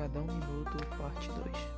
Cada um minuto, parte 2.